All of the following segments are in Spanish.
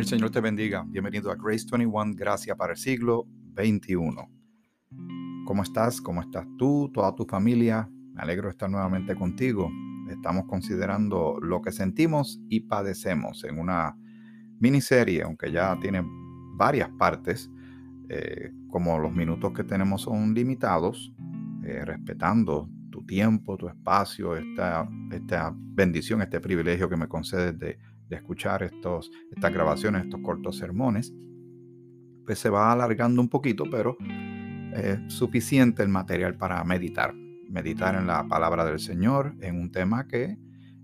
El Señor te bendiga. Bienvenido a Grace 21, Gracia para el siglo XXI. ¿Cómo estás? ¿Cómo estás tú? ¿Toda tu familia? Me alegro de estar nuevamente contigo. Estamos considerando lo que sentimos y padecemos en una miniserie, aunque ya tiene varias partes. Eh, como los minutos que tenemos son limitados, eh, respetando tu tiempo, tu espacio, esta, esta bendición, este privilegio que me concedes de de escuchar estos, estas grabaciones, estos cortos sermones, pues se va alargando un poquito, pero es suficiente el material para meditar. Meditar en la palabra del Señor, en un tema que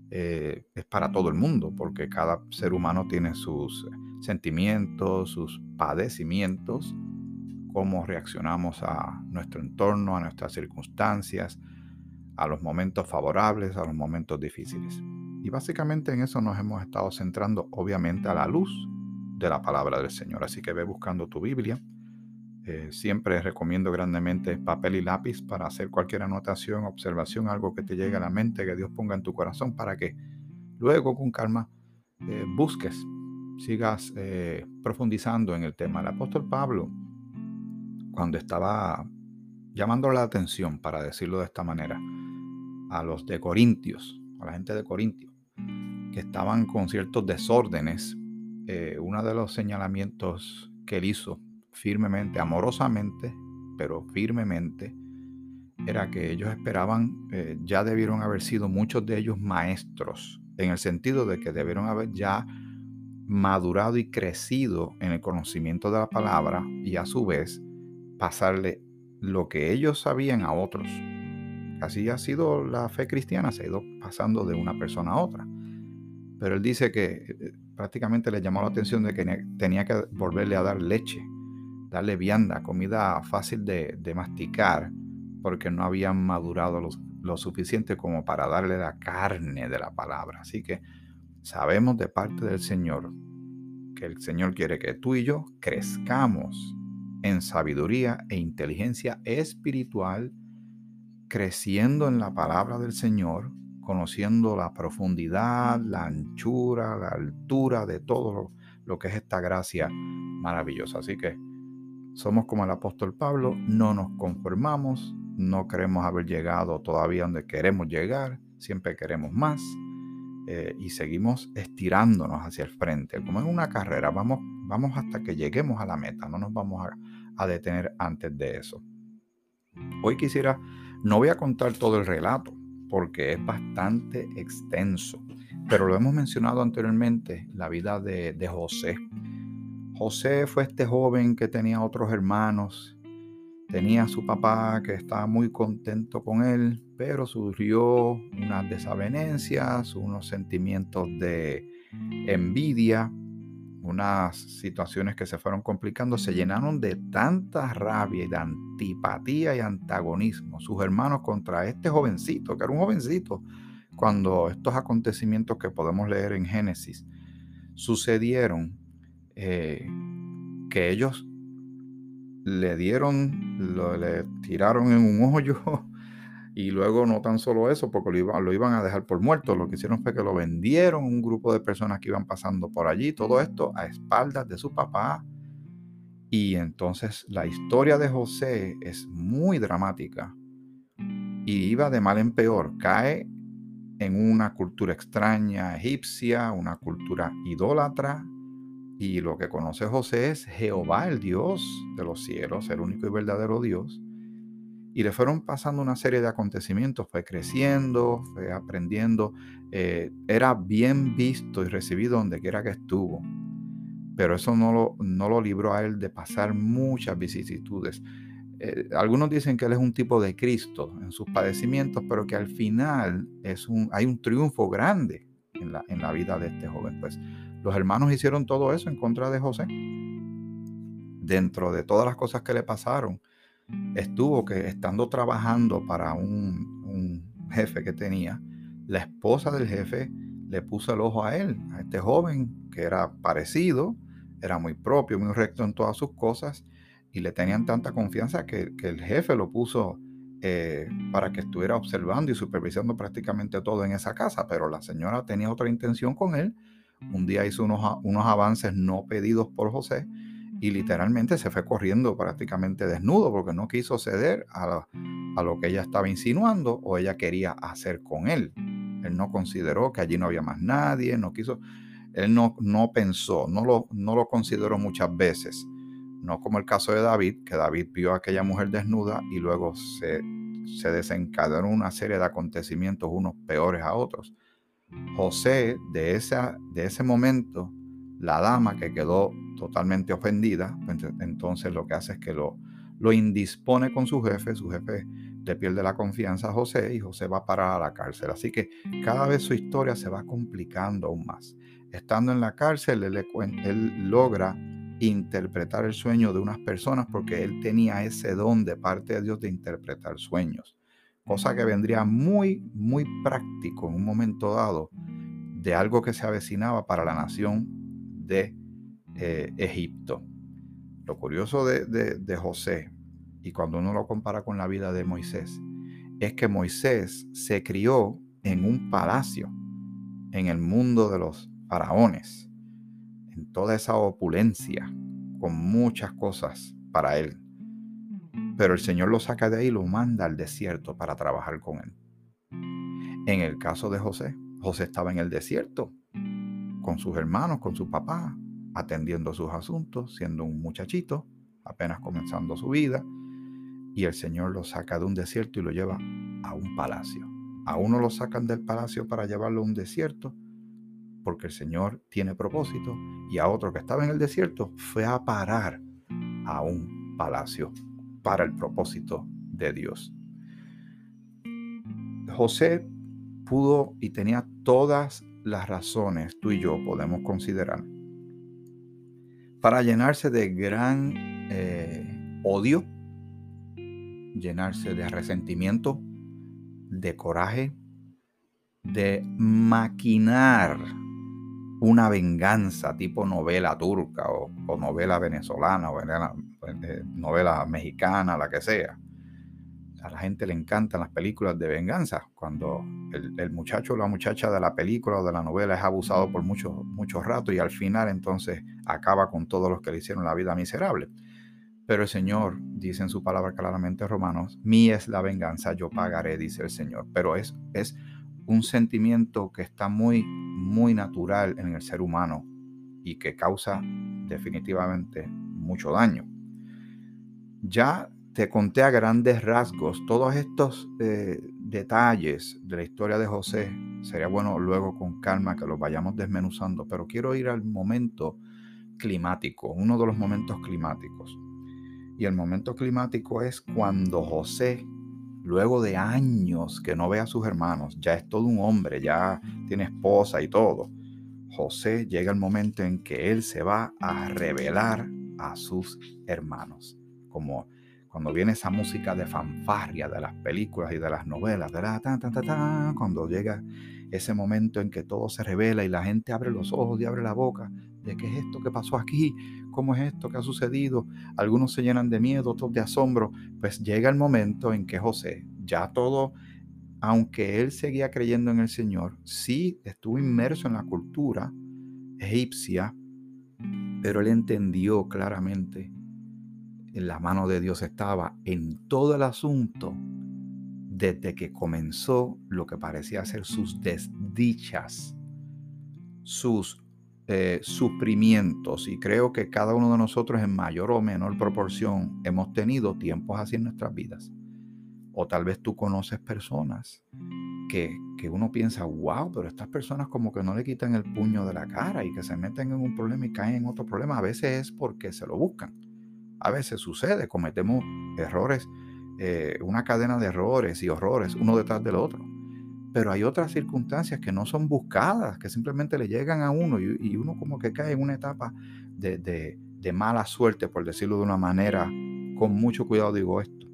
eh, es para todo el mundo, porque cada ser humano tiene sus sentimientos, sus padecimientos, cómo reaccionamos a nuestro entorno, a nuestras circunstancias, a los momentos favorables, a los momentos difíciles. Y básicamente en eso nos hemos estado centrando, obviamente, a la luz de la palabra del Señor. Así que ve buscando tu Biblia. Eh, siempre recomiendo grandemente papel y lápiz para hacer cualquier anotación, observación, algo que te llegue a la mente, que Dios ponga en tu corazón, para que luego con calma eh, busques, sigas eh, profundizando en el tema. El apóstol Pablo, cuando estaba llamando la atención, para decirlo de esta manera, a los de Corintios, a la gente de Corintios, estaban con ciertos desórdenes, eh, uno de los señalamientos que él hizo firmemente, amorosamente, pero firmemente, era que ellos esperaban, eh, ya debieron haber sido muchos de ellos maestros, en el sentido de que debieron haber ya madurado y crecido en el conocimiento de la palabra y a su vez pasarle lo que ellos sabían a otros. Así ha sido la fe cristiana, se ha ido pasando de una persona a otra. Pero él dice que eh, prácticamente le llamó la atención de que tenía que volverle a dar leche, darle vianda, comida fácil de, masticar, porque no habían madurado lo, suficiente como para darle la carne de la palabra. Así que sabemos de parte del Señor que el Señor quiere que tú y yo crezcamos en sabiduría e inteligencia espiritual creciendo en la palabra del Señor, conociendo la profundidad, la anchura, la altura de todo lo, que es esta gracia maravillosa. Así que somos como el apóstol Pablo, no nos conformamos, no queremos haber llegado todavía donde queremos llegar, siempre queremos más eh, y seguimos estirándonos hacia el frente, como en una carrera, vamos, vamos hasta que lleguemos a la meta, no nos vamos a detener antes de eso. Hoy quisiera no voy a contar todo el relato porque es bastante extenso, pero lo hemos mencionado anteriormente, la vida de, José. José fue este joven que tenía otros hermanos, tenía a su papá que estaba muy contento con él, pero surgió unas desavenencias, unos sentimientos de envidia unas situaciones que se fueron complicando, se llenaron de tanta rabia y de antipatía y antagonismo sus hermanos contra este jovencito, que era un jovencito, cuando estos acontecimientos que podemos leer en Génesis sucedieron, eh, que ellos le dieron, le tiraron en un hoyo y luego no tan solo eso, porque lo, iban a dejar por muerto, lo que hicieron fue que lo vendieron un grupo de personas que iban pasando por allí, todo esto a espaldas de su papá. Y entonces la historia de José es muy dramática y iba de mal en peor, cae en una cultura extraña egipcia, una cultura idólatra, y lo que conoce José es Jehová, el Dios de los cielos, el único y verdadero Dios y le fueron pasando una serie de acontecimientos, fue creciendo, fue aprendiendo, eh, era bien visto y recibido donde quiera que estuvo. Pero eso no lo, no lo libró a él de pasar muchas vicisitudes. Eh, algunos dicen que él es un tipo de Cristo en sus padecimientos, pero que al final es un, hay un triunfo grande en la, en la vida de este joven. Pues los hermanos hicieron todo eso en contra de José. Dentro de todas las cosas que le pasaron, estuvo que estando trabajando para un, jefe que tenía, la esposa del jefe le puso el ojo a él, a este joven que era parecido, era muy propio, muy recto en todas sus cosas, y le tenían tanta confianza que, el jefe lo puso eh, para que estuviera observando y supervisando prácticamente todo en esa casa, pero la señora tenía otra intención con él, un día hizo unos avances no pedidos por José y literalmente se fue corriendo prácticamente desnudo porque no quiso ceder a, a, lo que ella estaba insinuando o ella quería hacer con él. Él no consideró que allí no había más nadie, no quiso, él no, no pensó, no lo, no lo consideró muchas veces. No como el caso de David, que David vio a aquella mujer desnuda y luego se, se desencadenó una serie de acontecimientos, unos peores a otros. José, de, esa, de ese momento, la dama que quedó totalmente ofendida, pues, entonces lo que hace es que lo, lo indispone con su jefe, su jefe le pierde la confianza a José y José va a parar a la cárcel. Así que cada vez su historia se va complicando aún más. Estando en la cárcel, él, él logra interpretar el sueño de unas personas porque él tenía ese don de parte de Dios de interpretar sueños. Cosa que vendría muy, muy práctico en un momento dado de algo que se avecinaba para la nación de eh, Egipto. Lo curioso de, de José, y cuando uno lo compara con la vida de Moisés, es que Moisés se crió en un palacio, en el mundo de los faraones, en toda esa opulencia, con muchas cosas para él. Pero el Señor lo saca de ahí y lo manda al desierto para trabajar con él. En el caso de José, José estaba en el desierto con sus hermanos, con su papá, atendiendo sus asuntos, siendo un muchachito, apenas comenzando su vida, y el Señor lo saca de un desierto y lo lleva a un palacio. A uno lo sacan del palacio para llevarlo a un desierto, porque el Señor tiene propósito, y a otro que estaba en el desierto fue a parar a un palacio para el propósito de Dios. José pudo y tenía todas las razones, tú y yo podemos considerar, para llenarse de gran eh, odio, llenarse de resentimiento, de coraje, de maquinar una venganza tipo novela turca o, novela venezolana o eh, novela, mexicana, la que sea. A la gente le encantan las películas de venganza. Cuando el, muchacho o la muchacha de la película o de la novela es abusado por mucho, mucho rato y al final entonces acaba con todos los que le hicieron la vida miserable. Pero el Señor dice en su palabra claramente, Romanos, mí es la venganza, yo pagaré, dice el Señor. Pero es, es un sentimiento que está muy, muy natural en el ser humano y que causa definitivamente mucho daño. Ya te conté a grandes rasgos todos estos eh, detalles de la historia de José. Sería bueno luego con calma que los vayamos desmenuzando, pero quiero ir al momento climático, uno de los momentos climáticos. Y el momento climático es cuando José luego de años que no ve a sus hermanos, ya es todo un hombre, ya tiene esposa y todo, José llega el momento en que él se va a revelar a sus hermanos. Como cuando viene esa música de fanfarria de las películas y de las novelas, cuando llega ese momento en que todo se revela y la gente abre los ojos y abre la boca de qué es esto que pasó aquí, cómo es esto que ha sucedido. Algunos se llenan de miedo, otros de asombro. Pues llega el momento en que José, ya todo, aunque él seguía creyendo en el Señor, sí estuvo inmerso en la cultura egipcia, pero él entendió claramente en la mano de Dios estaba en todo el asunto desde que comenzó lo que parecía ser sus desdichas, sus eh, sufrimientos y creo que cada uno de nosotros en mayor o menor proporción hemos tenido tiempos así en nuestras vidas. O tal vez tú conoces personas que, que uno piensa, wow, pero estas personas como que no le quitan el puño de la cara y que se meten en un problema y caen en otro problema. A veces es porque se lo buscan. A veces sucede, cometemos errores, eh, una cadena de errores y horrores uno detrás del otro pero hay otras circunstancias que no son buscadas, que simplemente le llegan a uno y, uno como que cae en una etapa de, mala suerte, por decirlo de una manera, con mucho cuidado digo esto.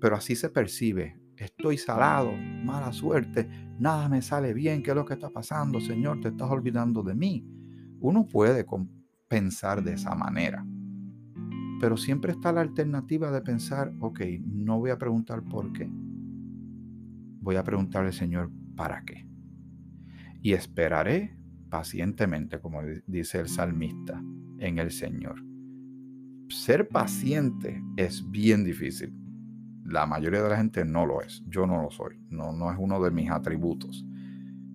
Pero así se percibe. Estoy salado, mala suerte, nada me sale bien, ¿qué es lo que está pasando? Señor, te estás olvidando de mí. Uno puede pensar de esa manera. Pero siempre está la alternativa de pensar, ok, no voy a preguntar por qué. Voy a preguntarle, Señor, ¿para qué? Y esperaré pacientemente, como dice el salmista, en el Señor. Ser paciente es bien difícil. La mayoría de la gente no lo es. Yo no lo soy. No, no es uno de mis atributos.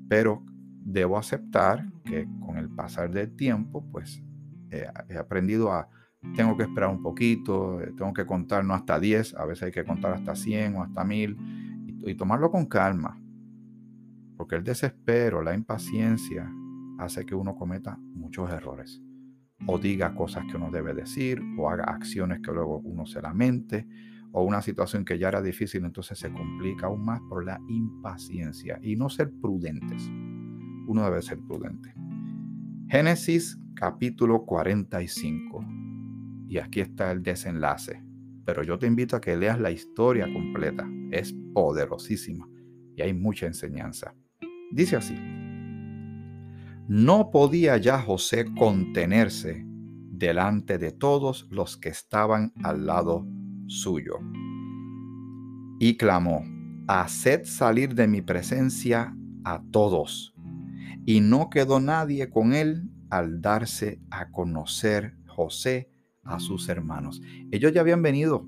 Pero debo aceptar que con el pasar del tiempo, pues he aprendido a, tengo que esperar un poquito, eh, tengo que contar no hasta 10, a veces hay que contar hasta 100 o hasta 1000 y, y tomarlo con calma. Porque el desespero, la impaciencia, hace que uno cometa muchos errores. O diga cosas que uno debe decir, o haga acciones que luego uno se lamente, o una situación que ya era difícil, entonces se complica aún más por la impaciencia y no ser prudentes. Uno debe ser prudente. Génesis capítulo 45. Y aquí está el desenlace. Pero yo te invito a que leas la historia completa. Es poderosísima y hay mucha enseñanza. Dice así. No podía ya José contenerse delante de todos los que estaban al lado suyo. Y clamó, Haced salir de mi presencia a todos. Y no quedó nadie con él al darse a conocer José a sus hermanos. Ellos ya habían venido,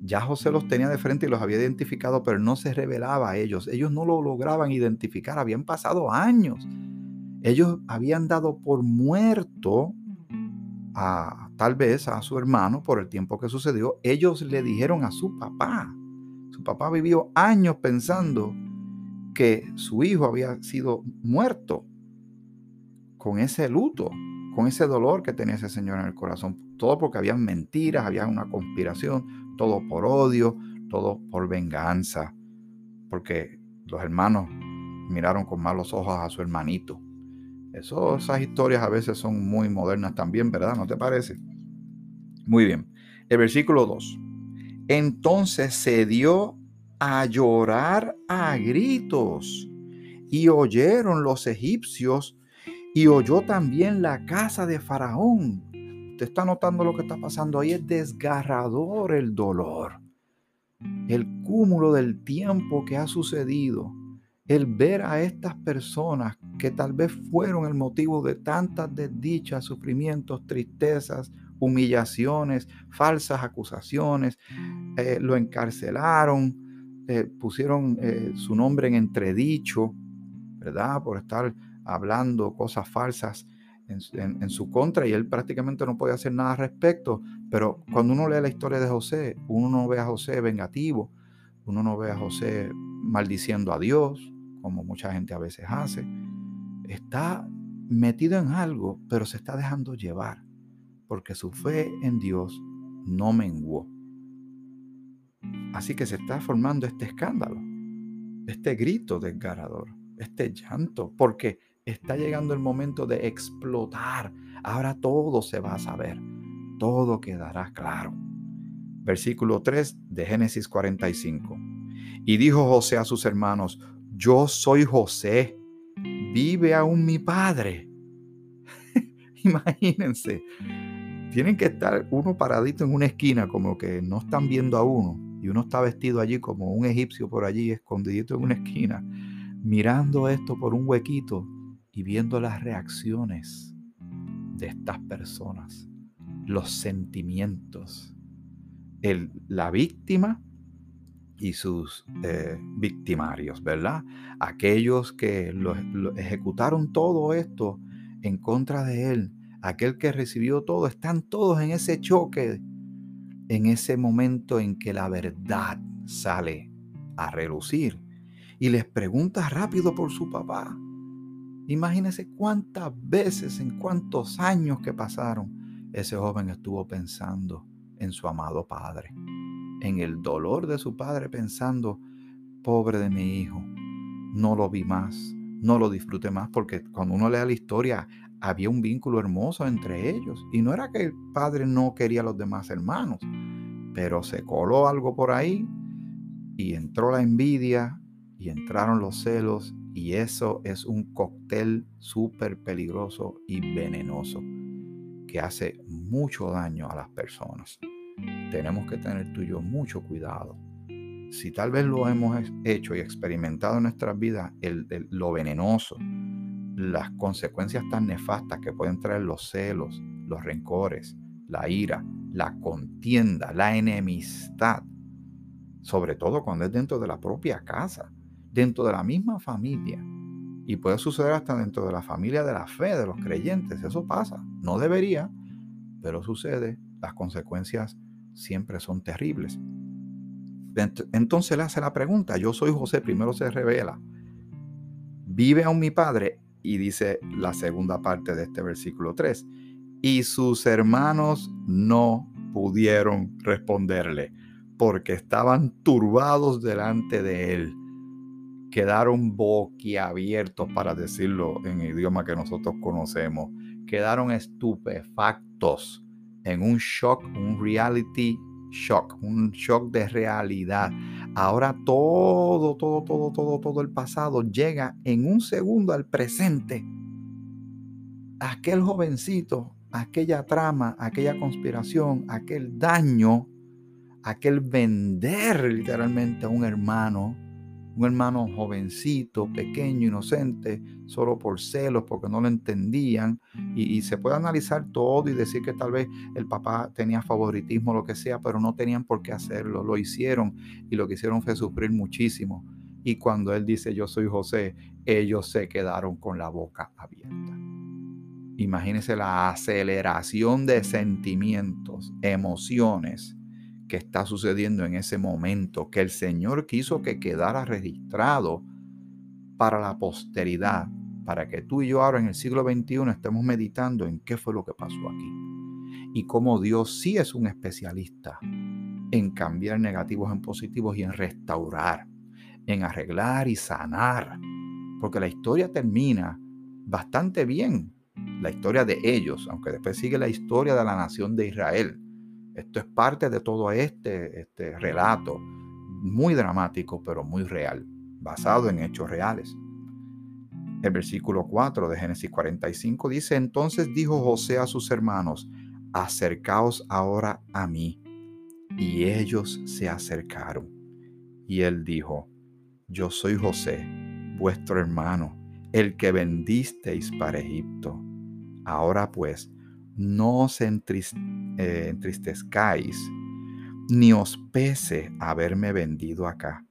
ya José los tenía de frente y los había identificado, pero no se revelaba a ellos. Ellos no lo lograban identificar, habían pasado años. Ellos habían dado por muerto a tal vez a su hermano por el tiempo que sucedió. Ellos le dijeron a su papá. Su papá vivió años pensando que su hijo había sido muerto con ese luto, con ese dolor que tenía ese señor en el corazón. Todo porque había mentiras, había una conspiración, todo por odio, todo por venganza. Porque los hermanos miraron con malos ojos a su hermanito. Esas historias a veces son muy modernas también, ¿verdad? ¿No te parece? Muy bien. El versículo 2. Entonces se dio a llorar a gritos y oyeron los egipcios y oyó también la casa de Faraón. Está notando lo que está pasando ahí. Es desgarrador el dolor. El cúmulo del tiempo que ha sucedido. El ver a estas personas que tal vez fueron el motivo de tantas desdichas, sufrimientos, tristezas, humillaciones, falsas acusaciones, eh, lo encarcelaron, eh, pusieron eh, su nombre en entredicho, ¿verdad? Por estar hablando cosas falsas en, su contra y él prácticamente no puede hacer nada al respecto. Pero cuando uno lee la historia de José, uno no ve a José vengativo, uno no ve a José maldiciendo a Dios, como mucha gente a veces hace. Está metido en algo, pero se está dejando llevar, porque su fe en Dios no menguó. Así que se está formando este escándalo, este grito desgarrador, este llanto, porque está llegando el momento de explotar. Ahora todo se va a saber, todo quedará claro. Versículo 3 de Génesis 45. Y dijo José a sus hermanos, yo soy José, vive aún mi padre. Imagínense, tienen que estar uno paradito en una esquina como que no están viendo a uno y uno está vestido allí como un egipcio por allí escondidito en una esquina, mirando esto por un huequito y viendo las reacciones de estas personas, los sentimientos, la víctima y sus eh, victimarios, ¿verdad? Aquellos que lo, ejecutaron todo esto en contra de él, aquel que recibió todo, están todos en ese choque, en ese momento en que la verdad sale a relucir y les pregunta rápido por su papá. Imagínense cuántas veces, en cuántos años que pasaron, ese joven estuvo pensando en su amado padre, en el dolor de su padre, pensando, pobre de mi hijo, no lo vi más, no lo disfruté más, porque cuando uno lee la historia, había un vínculo hermoso entre ellos. Y no era que el padre no quería a los demás hermanos, pero se coló algo por ahí y entró la envidia y entraron los celos y eso es un cóctel súper peligroso y venenoso que hace mucho daño a las personas. Tenemos que tener tú y yo mucho cuidado. Si tal vez lo hemos hecho y experimentado en nuestras vidas, el, lo venenoso, las consecuencias tan nefastas que pueden traer los celos, los rencores, la ira, la contienda, la enemistad, sobre todo cuando es dentro de la propia casa, dentro de la misma familia. Y puede suceder hasta dentro de la familia de la fe, de los creyentes. Eso pasa. No debería, pero sucede. Las consecuencias siempre son terribles. Entonces le hace la pregunta, yo soy José, primero se revela. ¿Vive aún mi padre? Y dice la segunda parte de este versículo 3. Y sus hermanos no pudieron responderle porque estaban turbados delante de él. Quedaron boquiabiertos, para decirlo en idioma que nosotros conocemos. Quedaron estupefactos en un shock, un reality shock, un shock de realidad. Ahora todo, todo, todo, todo, todo el pasado llega en un segundo al presente. Aquel jovencito, aquella trama, aquella conspiración, aquel daño, aquel vender literalmente a un hermano, un hermano jovencito, pequeño, inocente, solo por celos, porque no lo entendían. Y, se puede analizar todo y decir que tal vez el papá tenía favoritismo, lo que sea, pero no tenían por qué hacerlo. Lo hicieron y lo que hicieron fue sufrir muchísimo. Y cuando él dice yo soy José, ellos se quedaron con la boca abierta. Imagínense la aceleración de sentimientos, emociones que está sucediendo en ese momento, que el Señor quiso que quedara registrado para la posteridad, para que tú y yo ahora en el siglo XXI estemos meditando en qué fue lo que pasó aquí. Y cómo Dios sí es un especialista en cambiar negativos en positivos y en restaurar, en arreglar y sanar, porque la historia termina bastante bien, la historia de ellos, aunque después sigue la historia de la nación de Israel esto es parte de todo este, este relato, muy dramático, pero muy real, basado en hechos reales. El versículo 4 de Génesis 45 dice, entonces dijo José a sus hermanos, acercaos ahora a mí. Y ellos se acercaron. Y él dijo, yo soy José, vuestro hermano, el que vendisteis para Egipto. Ahora pues, no os eh, entristezcáis, ni os pese haberme vendido acá,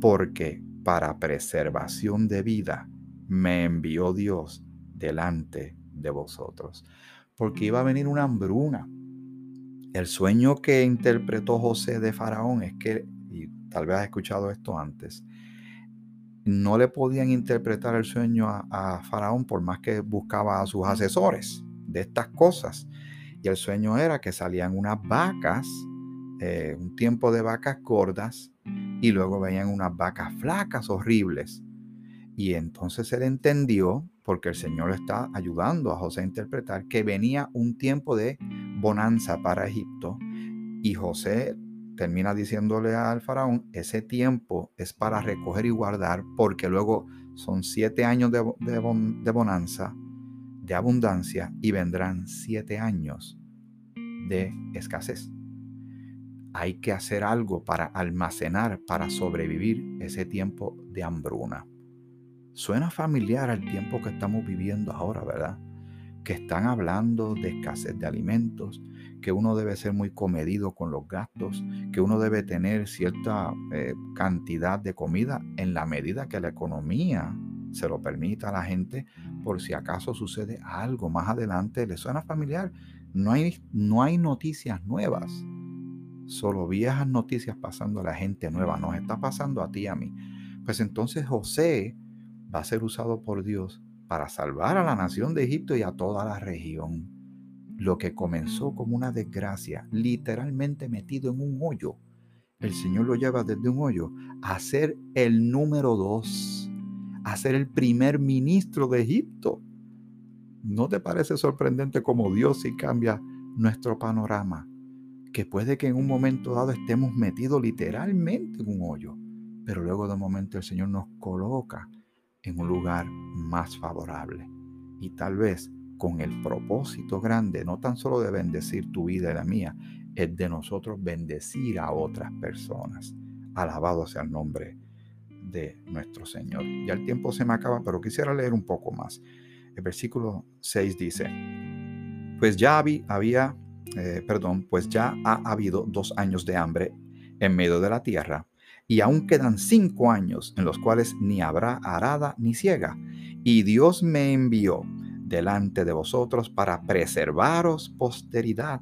porque para preservación de vida me envió Dios delante de vosotros, porque iba a venir una hambruna. El sueño que interpretó José de Faraón es que, y tal vez has escuchado esto antes, no le podían interpretar el sueño a, a Faraón por más que buscaba a sus asesores de estas cosas. Y el sueño era que salían unas vacas, eh, un tiempo de vacas gordas, y luego venían unas vacas flacas, horribles. Y entonces él entendió, porque el Señor está ayudando a José a interpretar, que venía un tiempo de bonanza para Egipto. Y José termina diciéndole al faraón, ese tiempo es para recoger y guardar, porque luego son siete años de bonanza de abundancia y vendrán siete años de escasez. Hay que hacer algo para almacenar, para sobrevivir ese tiempo de hambruna. Suena familiar al tiempo que estamos viviendo ahora, ¿verdad? Que están hablando de escasez de alimentos, que uno debe ser muy comedido con los gastos, que uno debe tener cierta eh, cantidad de comida en la medida que la economía se lo permita a la gente por si acaso sucede algo más adelante. ¿Le suena familiar? No hay, no hay noticias nuevas, solo viejas noticias pasando a la gente nueva. Nos está pasando a ti y a mí. Pues entonces José va a ser usado por Dios para salvar a la nación de Egipto y a toda la región. Lo que comenzó como una desgracia, literalmente metido en un hoyo, el Señor lo lleva desde un hoyo a ser el número dos a ser el primer ministro de Egipto. ¿No te parece sorprendente cómo Dios sí cambia nuestro panorama? Que puede que en un momento dado estemos metidos literalmente en un hoyo, pero luego de un momento el Señor nos coloca en un lugar más favorable. Y tal vez con el propósito grande, no tan solo de bendecir tu vida y la mía, es de nosotros bendecir a otras personas. Alabado sea el nombre de nuestro Señor. Ya el tiempo se me acaba, pero quisiera leer un poco más. El versículo 6 dice, pues ya había, eh, perdón, pues ya ha habido dos años de hambre en medio de la tierra, y aún quedan cinco años en los cuales ni habrá arada ni ciega. Y Dios me envió delante de vosotros para preservaros posteridad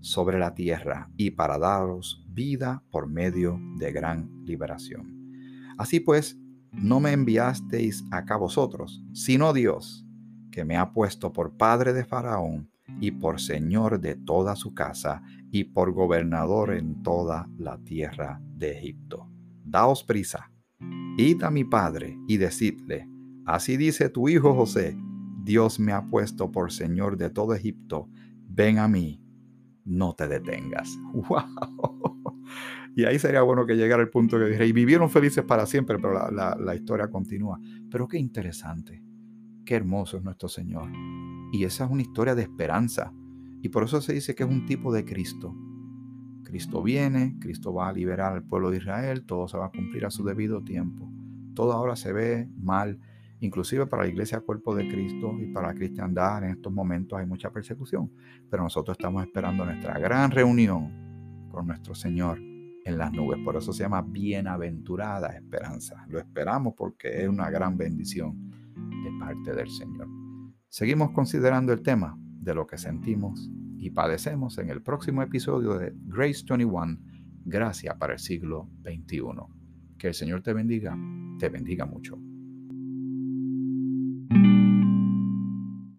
sobre la tierra y para daros vida por medio de gran liberación. Así pues, no me enviasteis acá vosotros, sino Dios, que me ha puesto por padre de Faraón y por señor de toda su casa y por gobernador en toda la tierra de Egipto. Daos prisa, id a mi padre y decidle, así dice tu hijo José, Dios me ha puesto por señor de todo Egipto, ven a mí, no te detengas. ¡Wow! Y ahí sería bueno que llegara el punto que dije, y vivieron felices para siempre, pero la, la historia continúa. Pero qué interesante, qué hermoso es nuestro Señor. Y esa es una historia de esperanza. Y por eso se dice que es un tipo de Cristo. Cristo viene, Cristo va a liberar al pueblo de Israel, todo se va a cumplir a su debido tiempo. Todo ahora se ve mal, inclusive para la iglesia cuerpo de Cristo y para la cristiandad en estos momentos hay mucha persecución, pero nosotros estamos esperando nuestra gran reunión con nuestro Señor en las nubes. Por eso se llama bienaventurada esperanza. Lo esperamos porque es una gran bendición de parte del Señor. Seguimos considerando el tema de lo que sentimos y padecemos en el próximo episodio de Grace 21, Gracia para el siglo XXI. Que el Señor te bendiga, te bendiga mucho.